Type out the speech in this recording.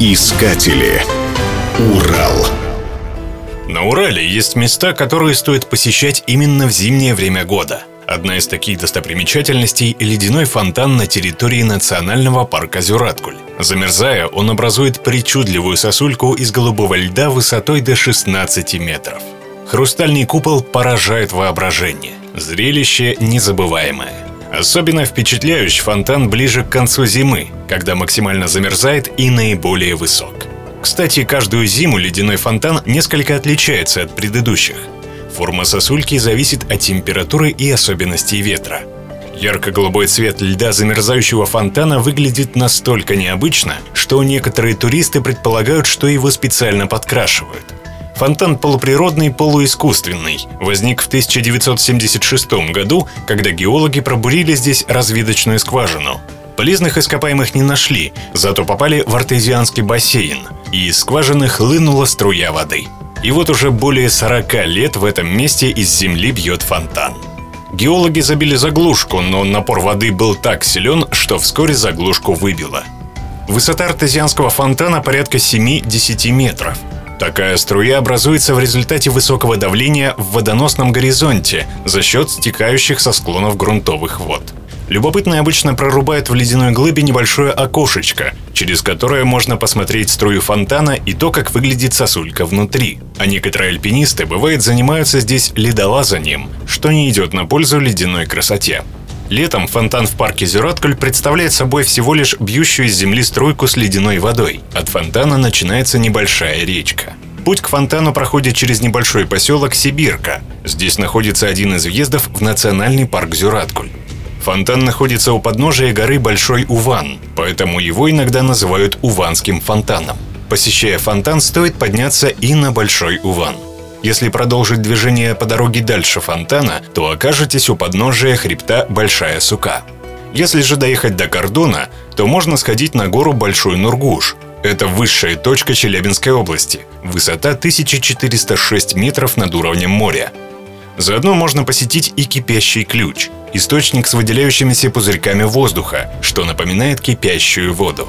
Искатели. Урал. На Урале есть места, которые стоит посещать именно в зимнее время года. Одна из таких достопримечательностей – ледяной фонтан на территории национального парка Зюраткуль. Замерзая, он образует причудливую сосульку из голубого льда высотой до 16 метров. Хрустальный купол поражает воображение. Зрелище незабываемое. Особенно впечатляющий фонтан ближе к концу зимы, когда максимально замерзает и наиболее высок. Кстати, каждую зиму ледяной фонтан несколько отличается от предыдущих. Форма сосульки зависит от температуры и особенностей ветра. Ярко-голубой цвет льда замерзающего фонтана выглядит настолько необычно, что некоторые туристы предполагают, что его специально подкрашивают. Фонтан полуприродный, полуискусственный. Возник в 1976 году, когда геологи пробурили здесь разведочную скважину. Полезных ископаемых не нашли, зато попали в артезианский бассейн, и из скважины хлынула струя воды. И вот уже более 40 лет в этом месте из земли бьет фонтан. Геологи забили заглушку, но напор воды был так силен, что вскоре заглушку выбило. Высота артезианского фонтана порядка 7-10 метров – Такая струя образуется в результате высокого давления в водоносном горизонте за счет стекающих со склонов грунтовых вод. Любопытные обычно прорубают в ледяной глыбе небольшое окошечко, через которое можно посмотреть струю фонтана и то, как выглядит сосулька внутри. А некоторые альпинисты, бывает, занимаются здесь ледолазанием, что не идет на пользу ледяной красоте. Летом фонтан в парке Зюраткуль представляет собой всего лишь бьющую из земли струйку с ледяной водой. От фонтана начинается небольшая речка. Путь к фонтану проходит через небольшой поселок Сибирка. Здесь находится один из въездов в национальный парк Зюраткуль. Фонтан находится у подножия горы Большой Уван, поэтому его иногда называют Уванским фонтаном. Посещая фонтан, стоит подняться и на Большой Уван. Если продолжить движение по дороге дальше фонтана, то окажетесь у подножия хребта Большая Сука. Если же доехать до Кордона, то можно сходить на гору Большой Нургуш. Это высшая точка Челябинской области. Высота 1406 метров над уровнем моря. Заодно можно посетить и кипящий ключ – источник с выделяющимися пузырьками воздуха, что напоминает кипящую воду.